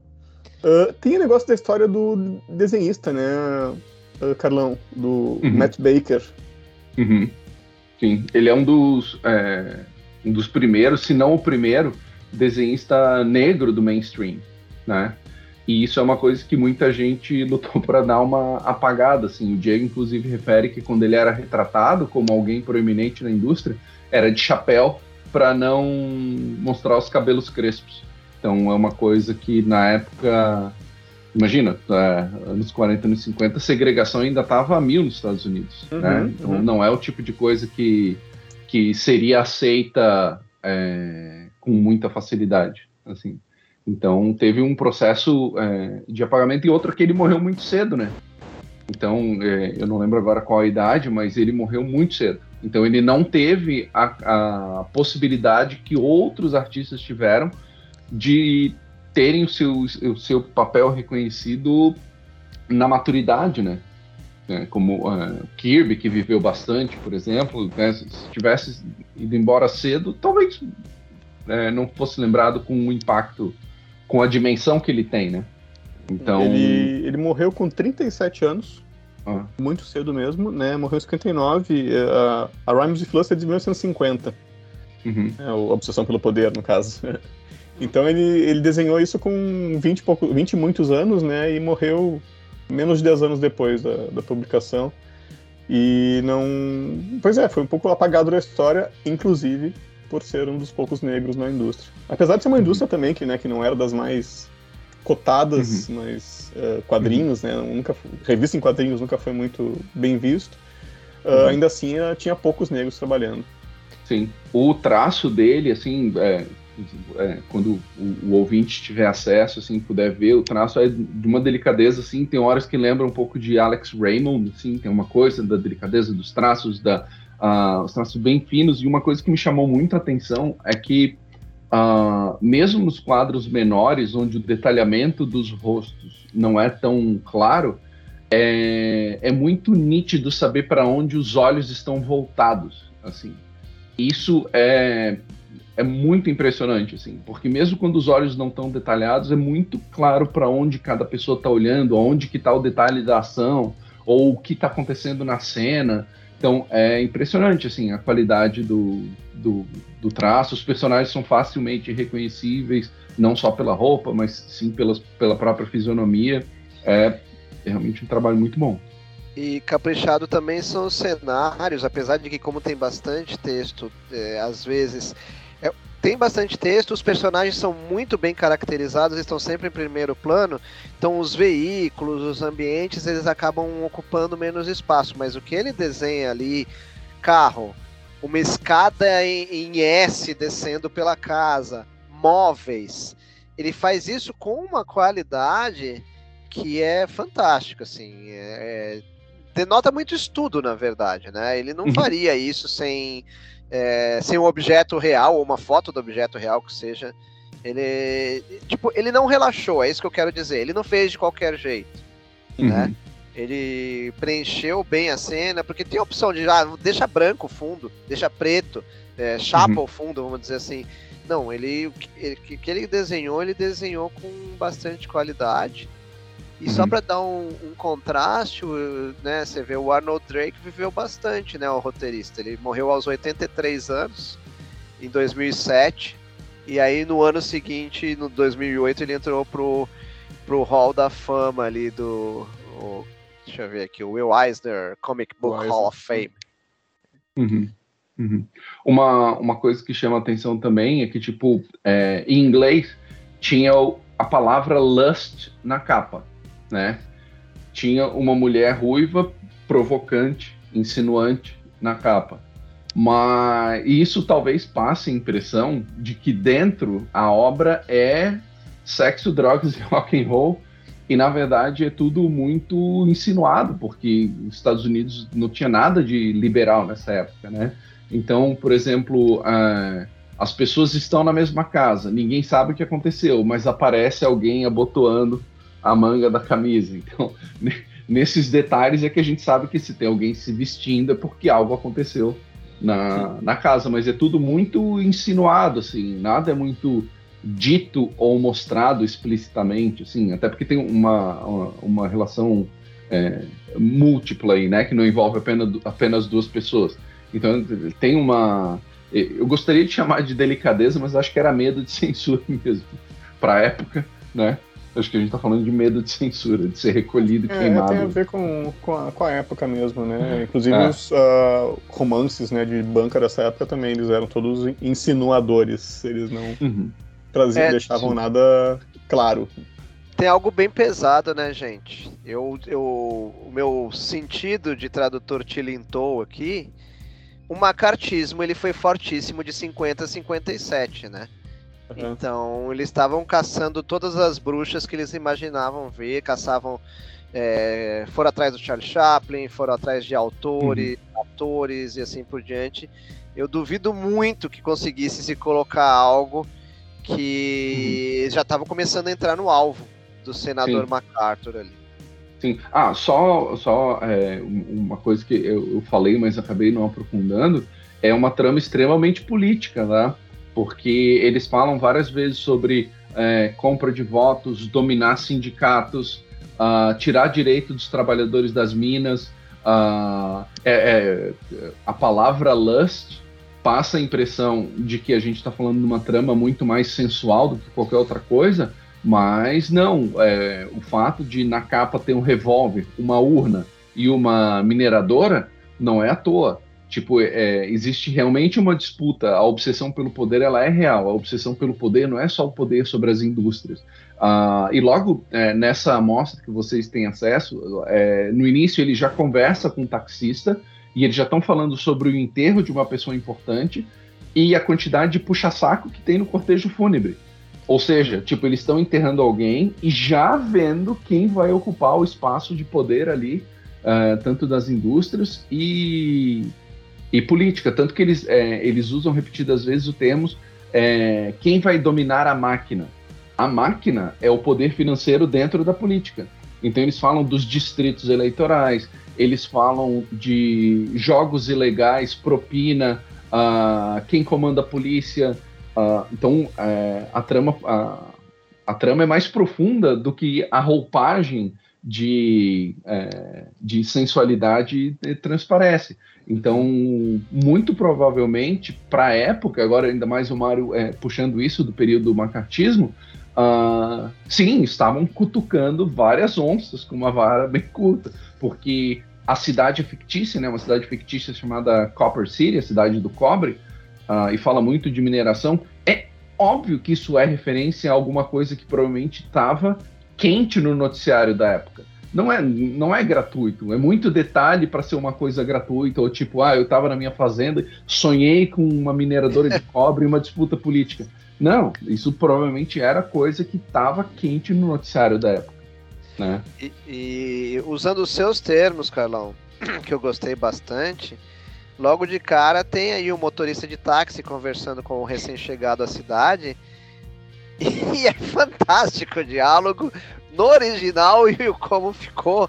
S3: Uh, tem o negócio da história do desenhista, né, Carlão? Do uhum. Matt Baker.
S2: Uhum. Sim, ele é um dos, é, um dos primeiros, se não o primeiro, desenhista negro do mainstream, né? E isso é uma coisa que muita gente (laughs) lutou para dar uma apagada, assim. O Diego, inclusive, refere que quando ele era retratado como alguém proeminente na indústria, era de chapéu para não mostrar os cabelos crespos. Então é uma coisa que na época imagina, é, anos 40, anos 50, a segregação ainda estava a mil nos Estados Unidos, uhum, né? Então uhum. não é o tipo de coisa que, que seria aceita é, com muita facilidade, assim. Então teve um processo é, de apagamento e outro que ele morreu muito cedo, né? Então é, eu não lembro agora qual a idade, mas ele morreu muito cedo. Então ele não teve a, a possibilidade que outros artistas tiveram de terem o seu, o seu papel reconhecido na maturidade, né? É, como uh, Kirby, que viveu bastante, por exemplo, né? se tivesse ido embora cedo, talvez é, não fosse lembrado com o impacto, com a dimensão que ele tem, né?
S3: Então... Ele, ele morreu com 37 anos, ah. muito cedo mesmo, né? Morreu em 59, a, a Rhymes of Fluster é de 1950. Uhum. É, a Obsessão pelo Poder, no caso. (laughs) Então ele, ele desenhou isso com 20 e, pouco, 20 e muitos anos, né? E morreu menos de 10 anos depois da, da publicação. E não. Pois é, foi um pouco apagado da história, inclusive por ser um dos poucos negros na indústria. Apesar de ser uma indústria também que, né, que não era das mais cotadas, uhum. mas uh, quadrinhos, uhum. né, nunca, revista em quadrinhos nunca foi muito bem visto. Uh, uhum. Ainda assim, tinha poucos negros trabalhando.
S2: Sim, o traço dele, assim, é, é, quando o, o, ouvinte tiver acesso, assim, puder ver, o traço é de uma delicadeza, assim, tem horas que lembra um pouco de Alex Raymond, assim, tem uma coisa da delicadeza dos traços, da, uh, os traços bem finos, e uma coisa que me chamou muito a atenção é que, uh, mesmo nos quadros menores, onde o detalhamento dos rostos não é tão claro, é, é muito nítido saber para onde os olhos estão voltados, assim. Isso é é muito impressionante, assim, porque mesmo quando os olhos não estão detalhados, é muito claro para onde cada pessoa está olhando, onde que está o detalhe da ação, ou o que está acontecendo na cena. Então é impressionante, assim, a qualidade do, do, do, traço. Os personagens são facilmente reconhecíveis, não só pela roupa, mas sim pelas, pela própria fisionomia. É, é realmente um trabalho muito bom.
S4: E caprichado também são os cenários, apesar de que, como tem bastante texto, é, às vezes tem bastante texto, os personagens são muito bem caracterizados, estão sempre em primeiro plano, então os veículos, os ambientes, eles acabam ocupando menos espaço, mas o que ele desenha ali, carro, uma escada em, em S descendo pela casa, móveis, ele faz isso com uma qualidade que é fantástica, assim, é, é, denota muito estudo, na verdade, né? Ele não uhum. faria isso sem é, sem um objeto real, ou uma foto do objeto real que seja. Ele, tipo, ele não relaxou, é isso que eu quero dizer. Ele não fez de qualquer jeito, uhum. né? Ele preencheu bem a cena, porque tem a opção de, ah, deixa branco o fundo, deixa preto, é, chapa uhum. o fundo, vamos dizer assim. Não, ele, o que ele desenhou, ele desenhou com bastante qualidade. E uhum. só para dar um, um, contraste, né, você vê o Arnold Drake viveu bastante, né, o roteirista. Ele morreu aos 83 anos, em 2007, e aí no ano seguinte, no 2008, ele entrou pro, pro Hall da Fama ali do... O, deixa eu ver aqui, o Will Eisner Comic Book Hall of Fame.
S2: Uhum. Uhum. Uma, uma coisa que chama atenção também é que, tipo, é, em inglês tinha a palavra lust na capa né? Tinha uma mulher ruiva, provocante, insinuante na capa. Mas isso talvez passe a impressão de que dentro a obra é sexo, drogas e (laughs) rock and roll e na verdade é tudo muito insinuado porque os Estados Unidos não tinha nada de liberal nessa época, né? Então, por exemplo, uh, as pessoas estão na mesma casa, ninguém sabe o que aconteceu, mas aparece alguém abotoando a manga da camisa. Então, (laughs) nesses detalhes é que a gente sabe que se tem alguém se vestindo é porque algo aconteceu na, na casa, mas é tudo muito insinuado, assim, nada é muito dito ou mostrado explicitamente, assim, até porque tem uma, uma, uma relação é, múltipla aí, né, que não envolve apenas, apenas duas pessoas. Então tem uma. Eu gostaria de chamar de delicadeza, mas acho que era medo de (laughs) censura mesmo, para a época, né? Acho que a gente tá falando de medo de censura, de ser recolhido e é, queimado.
S3: Tem a ver com, com, a, com a época mesmo, né? Inclusive é. os uh, romances né, de banca dessa época também, eles eram todos insinuadores. Eles não uhum. traziam, é, deixavam sim. nada claro.
S4: Tem algo bem pesado, né, gente? Eu, eu, o meu sentido de tradutor tilintou aqui. O macartismo ele foi fortíssimo de 50 a 57, né? Uhum. Então, eles estavam caçando todas as bruxas que eles imaginavam ver, caçavam é, foram atrás do Charlie Chaplin, foram atrás de autores, uhum. atores e assim por diante. Eu duvido muito que conseguisse se colocar algo que uhum. já estava começando a entrar no alvo do senador Sim. MacArthur ali.
S2: Sim. Ah, só, só é, uma coisa que eu, eu, falei, mas acabei não aprofundando, é uma trama extremamente política, né? Porque eles falam várias vezes sobre é, compra de votos, dominar sindicatos, uh, tirar direito dos trabalhadores das minas. Uh, é, é, a palavra lust passa a impressão de que a gente está falando de uma trama muito mais sensual do que qualquer outra coisa, mas não. É, o fato de na capa ter um revólver, uma urna e uma mineradora não é à toa. Tipo, é, existe realmente uma disputa. A obsessão pelo poder ela é real. A obsessão pelo poder não é só o poder sobre as indústrias. Uh, e logo é, nessa amostra que vocês têm acesso, é, no início ele já conversa com o taxista e eles já estão falando sobre o enterro de uma pessoa importante e a quantidade de puxa-saco que tem no cortejo fúnebre. Ou seja, tipo, eles estão enterrando alguém e já vendo quem vai ocupar o espaço de poder ali, uh, tanto das indústrias e, e política. Tanto que eles, é, eles usam repetidas vezes o termo é, quem vai dominar a máquina a máquina é o poder financeiro dentro da política. Então eles falam dos distritos eleitorais, eles falam de jogos ilegais, propina, uh, quem comanda a polícia. Uh, então uh, a, trama, a trama é mais profunda do que a roupagem de, é, de sensualidade transparece. Então, muito provavelmente, para a época, agora ainda mais o Mário é, puxando isso do período do macartismo, Uh, sim, estavam cutucando várias onças com uma vara bem curta, porque a cidade fictícia, né, uma cidade fictícia chamada Copper City, a cidade do cobre, uh, e fala muito de mineração, é óbvio que isso é referência a alguma coisa que provavelmente estava quente no noticiário da época. Não é, não é gratuito, é muito detalhe para ser uma coisa gratuita, ou tipo, ah, eu estava na minha fazenda, sonhei com uma mineradora de (laughs) cobre e uma disputa política. Não, isso provavelmente era coisa que estava quente no noticiário da época. Né?
S4: E, e, usando os seus termos, Carlão, (clears throat) que eu gostei bastante, logo de cara tem aí o um motorista de táxi conversando com o recém-chegado à cidade. (laughs) E é fantástico o diálogo no original (laughs) e como ficou.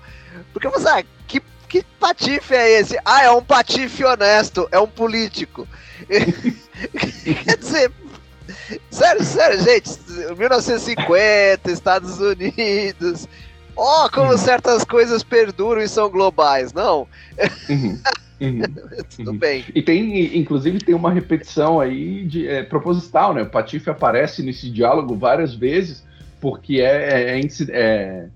S4: Porque você, ah, que, que patife é esse? Ah, é um patife honesto, é um político. (laughs) Quer dizer, Sério, sério, gente. 1950, Estados Unidos. Ó, oh, como uhum. certas coisas perduram e são globais, não? Uhum. (laughs) Uhum. Tudo uhum. bem.
S2: E tem, inclusive, tem uma repetição aí de é, proposital, né? O Patife aparece nesse diálogo várias vezes, porque é, é, é, é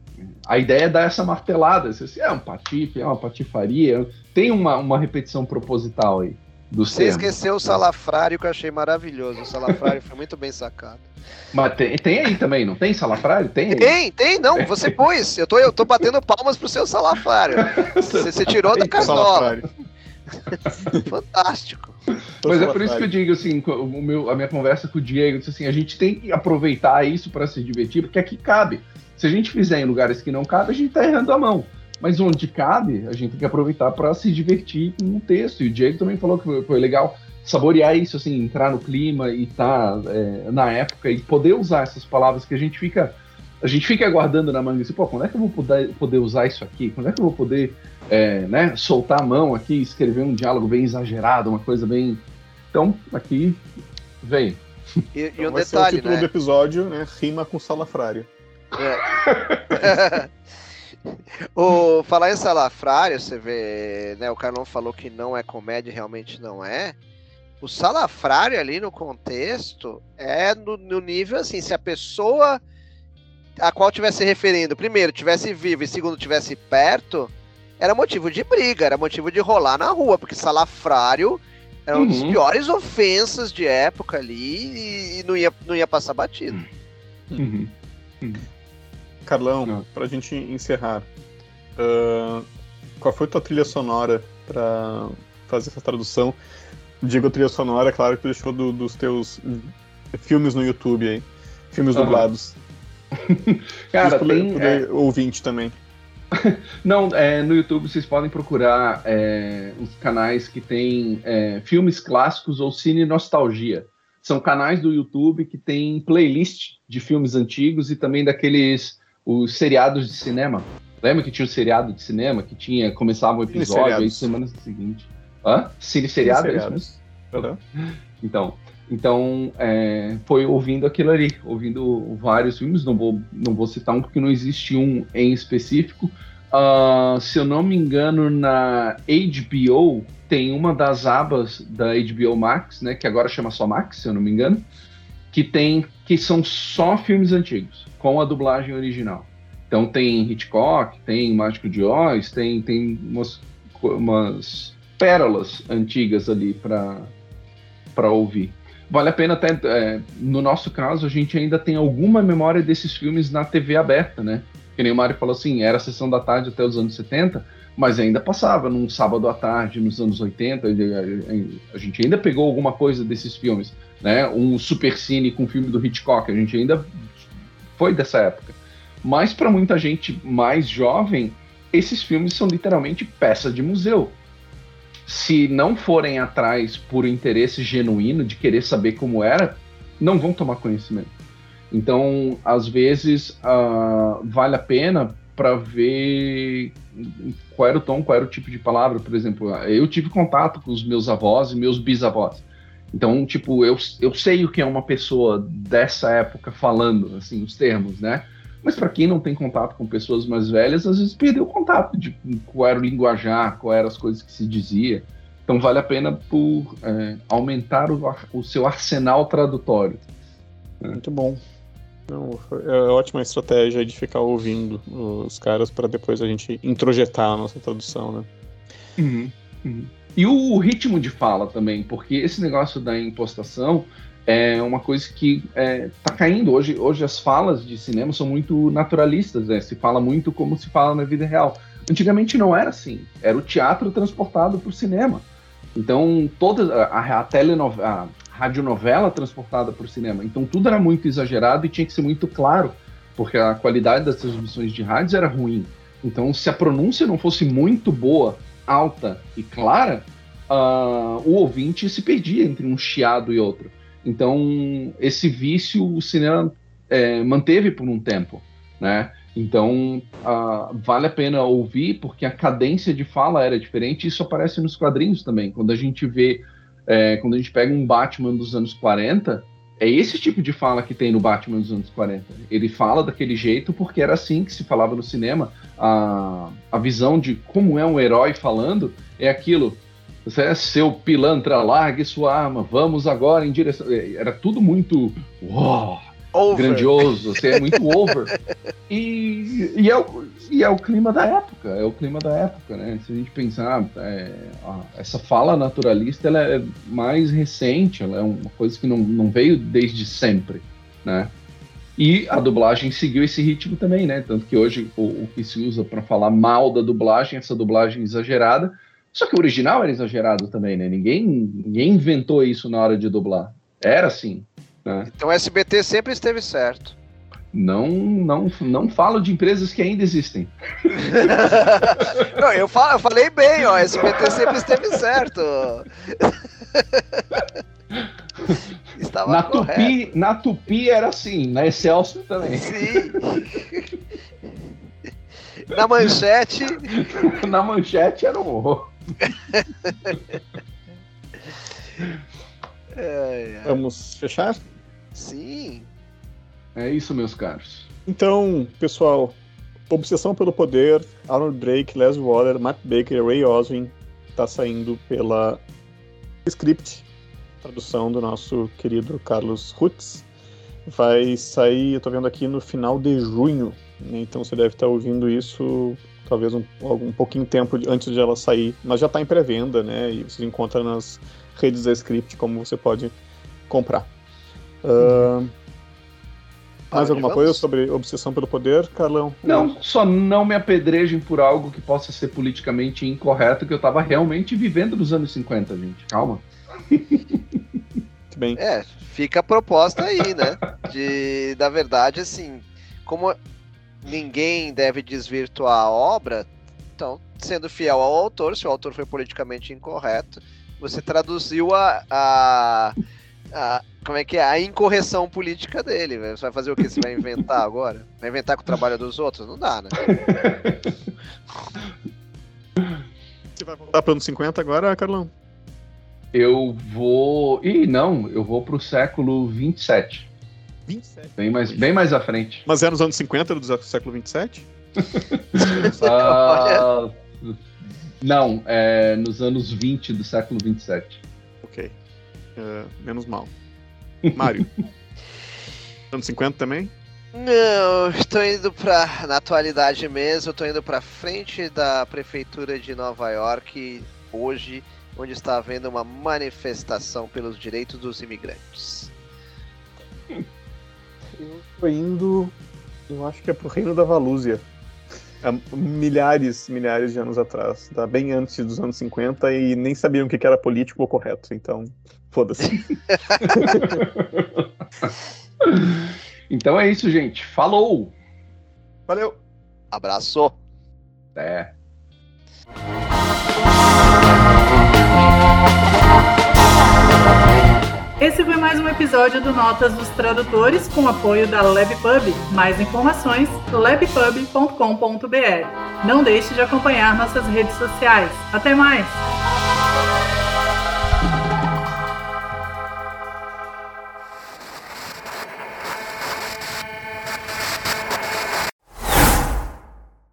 S2: a ideia é dar essa martelada. Assim, é um patife, é uma patifaria. Tem uma, uma repetição proposital aí.
S4: Você esqueceu o salafrário que eu achei maravilhoso. O salafrário foi muito bem sacado.
S2: Mas tem, tem aí também, não tem salafrário? Tem, aí.
S4: tem, tem, não. Você pôs. Eu tô, eu tô batendo palmas pro seu salafrário. (laughs) Você, você tirou da cartola. (laughs) Fantástico.
S2: Mas é por isso que eu digo assim, o meu, a minha conversa com o Diego, disse assim, a gente tem que aproveitar isso para se divertir, porque aqui cabe. Se a gente fizer em lugares que não cabe, a gente tá errando a mão. Mas onde cabe, a gente tem que aproveitar para se divertir com o texto. E o Diego também falou que foi, foi legal saborear isso, assim, entrar no clima e estar tá, é, na época e poder usar essas palavras que a gente fica a gente fica aguardando na manga assim, pô, quando é que eu vou poder, poder usar isso aqui? Quando é que eu vou poder é, né, soltar a mão aqui, escrever um diálogo bem exagerado, uma coisa bem. Então, aqui vem.
S3: E, e então, um detalhe, o título né? do episódio, né? Rima com salafrário.
S4: É. (laughs) o, falar em salafrário, você vê, né? O Carlão falou que não é comédia, realmente não é. O salafrário ali no contexto é no, no nível assim, se a pessoa a qual tivesse referindo, primeiro, tivesse vivo e segundo, tivesse perto, era motivo de briga, era motivo de rolar na rua, porque salafrário era uma uhum. das piores ofensas de época ali e não ia, não ia passar batido. Uhum.
S3: Uhum. Carlão, Não. pra gente encerrar, uh, qual foi tua trilha sonora para fazer essa tradução? Digo trilha sonora, claro que tu deixou do, dos teus filmes no YouTube aí, filmes uhum. dublados. (laughs)
S2: Cara, tem...
S3: é... ouvinte também. (laughs)
S2: Não, é, no YouTube vocês podem procurar é, os canais que tem é, filmes clássicos ou cine nostalgia. São canais do YouTube que tem playlist de filmes antigos e também daqueles os seriados de cinema. Lembra que tinha o seriado de cinema que tinha começava o episódio e semana seguinte. Hã? Cine seriado, Cine é isso mesmo? Uhum. Então, então, é, foi ouvindo aquilo ali, ouvindo vários filmes, não vou, não vou citar um porque não existe um em específico. Uh, se eu não me engano, na HBO tem uma das abas da HBO Max, né, que agora chama só Max, se eu não me engano, que tem que são só filmes antigos, com a dublagem original. Então tem Hitchcock, tem Mágico de Oz, tem, tem umas, umas pérolas antigas ali para ouvir vale a pena até, é, no nosso caso, a gente ainda tem alguma memória desses filmes na TV aberta, né? Que nem o Mário falou assim, era a sessão da tarde até os anos 70, mas ainda passava num sábado à tarde, nos anos 80, a gente ainda pegou alguma coisa desses filmes, né? Um super cine com o filme do Hitchcock, a gente ainda foi dessa época. Mas para muita gente mais jovem, esses filmes são literalmente peça de museu se não forem atrás por interesse genuíno de querer saber como era, não vão tomar conhecimento. Então, às vezes, uh, vale a pena para ver qual era o tom, qual era o tipo de palavra. Por exemplo, eu tive contato com os meus avós e meus bisavós. Então, tipo, eu, eu sei o que é uma pessoa dessa época falando, assim, os termos, né? Mas para quem não tem contato com pessoas mais velhas, às vezes perdeu o contato de qual era o linguajar, qual eram as coisas que se dizia. Então vale a pena por é, aumentar o, o, seu arsenal tradutório.
S3: Muito bom. Não, é ótima estratégia de ficar ouvindo os caras para depois a gente introjetar a nossa tradução, né?
S2: Uhum, uhum. E o ritmo de fala também, porque esse negócio da impostação é uma coisa que está é, caindo. Hoje, hoje as falas de cinema são muito naturalistas, né? se fala muito como se fala na vida real. Antigamente não era assim, era o teatro transportado para o cinema. Então, toda a, a telenovela, a radionovela transportada para o cinema. Então, tudo era muito exagerado e tinha que ser muito claro, porque a qualidade das transmissões de rádios era ruim. Então, se a pronúncia não fosse muito boa, alta e clara, uh, o ouvinte se perdia entre um chiado e outro. Então, esse vício o cinema é, manteve por um tempo, né? Então, vale a pena ouvir, porque a cadência de fala era diferente, isso aparece nos quadrinhos também. Quando a gente vê, é, quando a gente pega um Batman dos anos 40, é esse tipo de fala que tem no Batman dos anos 40. Ele fala daquele jeito porque era assim que se falava no cinema. A, a visão de como é um herói falando é aquilo. Você é seu pilantra, largue sua arma, vamos agora em direção. É, era tudo muito uau, grandioso, assim, é muito (laughs) over. E, e, é o, e é o clima da época, é o clima da época, né? Se a gente pensar, é, essa fala naturalista ela é mais recente, ela é uma coisa que não, não veio desde sempre, né? E a dublagem seguiu esse ritmo também, né? Tanto que hoje o, o que se usa para falar mal da dublagem, essa dublagem exagerada, só que o original era exagerado também, né? Ninguém, ninguém inventou isso na hora de dublar. Era assim. Né?
S4: Então o SBT sempre esteve certo.
S2: Não, não, não falo de empresas que ainda existem. (laughs)
S4: não, eu, falo, eu falei bem, ó. SBT sempre esteve certo. (laughs)
S2: Estava na Tupi, na Tupi era assim, na Excelsior também.
S4: Sim. (laughs) Na manchete.
S2: na manchete era um horror.
S3: É, é. Vamos fechar?
S4: Sim.
S2: É isso, meus caros.
S3: Então, pessoal, Obsessão pelo Poder, Arnold Drake, Les Waller, Matt Baker e Ray Oswin está saindo pela Script, tradução do nosso querido Carlos Rutz. Vai sair, eu estou vendo aqui no final de junho, né? então você deve estar ouvindo isso talvez um, um pouquinho tempo antes de ela sair, mas já está em pré-venda, né? E você encontra nas redes da Script como você pode comprar. Uh, mais alguma vamos? coisa sobre obsessão pelo poder, Carlão?
S2: Não, só não me apedrejem por algo que possa ser politicamente incorreto, que eu estava realmente vivendo nos anos 50, gente. Calma.
S4: Bem. É, fica a proposta aí, né? De, da verdade, assim, como ninguém deve desvirtuar a obra, então, sendo fiel ao autor, se o autor foi politicamente incorreto, você traduziu a, a, a como é que é? A incorreção política dele. Você vai fazer o que? Você vai inventar agora? Vai inventar com o trabalho dos outros? Não dá, né? (laughs)
S3: Você vai voltar para anos 50 agora, Carlão?
S2: Eu vou. Ih, não, eu vou pro século 27.
S3: 27?
S2: Bem mais, bem mais à frente.
S3: Mas é nos anos 50 do século 27?
S2: uh, (laughs) não, é nos anos 20 do século 27.
S3: Ok. Uh, menos mal. Mário. (laughs) anos 50 também?
S4: Não, estou indo para na atualidade mesmo, estou indo para frente da prefeitura de Nova York hoje, onde está havendo uma manifestação pelos direitos dos imigrantes.
S3: Eu estou indo, eu acho que é pro reino da Valúzia. Há milhares, milhares de anos atrás, tá? bem antes dos anos 50 e nem sabiam o que era político ou correto, então foda-se. (laughs)
S2: Então é isso, gente. Falou!
S3: Valeu!
S4: Abraço!
S2: É.
S1: Esse foi mais um episódio do Notas dos Tradutores com apoio da LabPub. Mais informações, labpub.com.br. Não deixe de acompanhar nossas redes sociais. Até mais!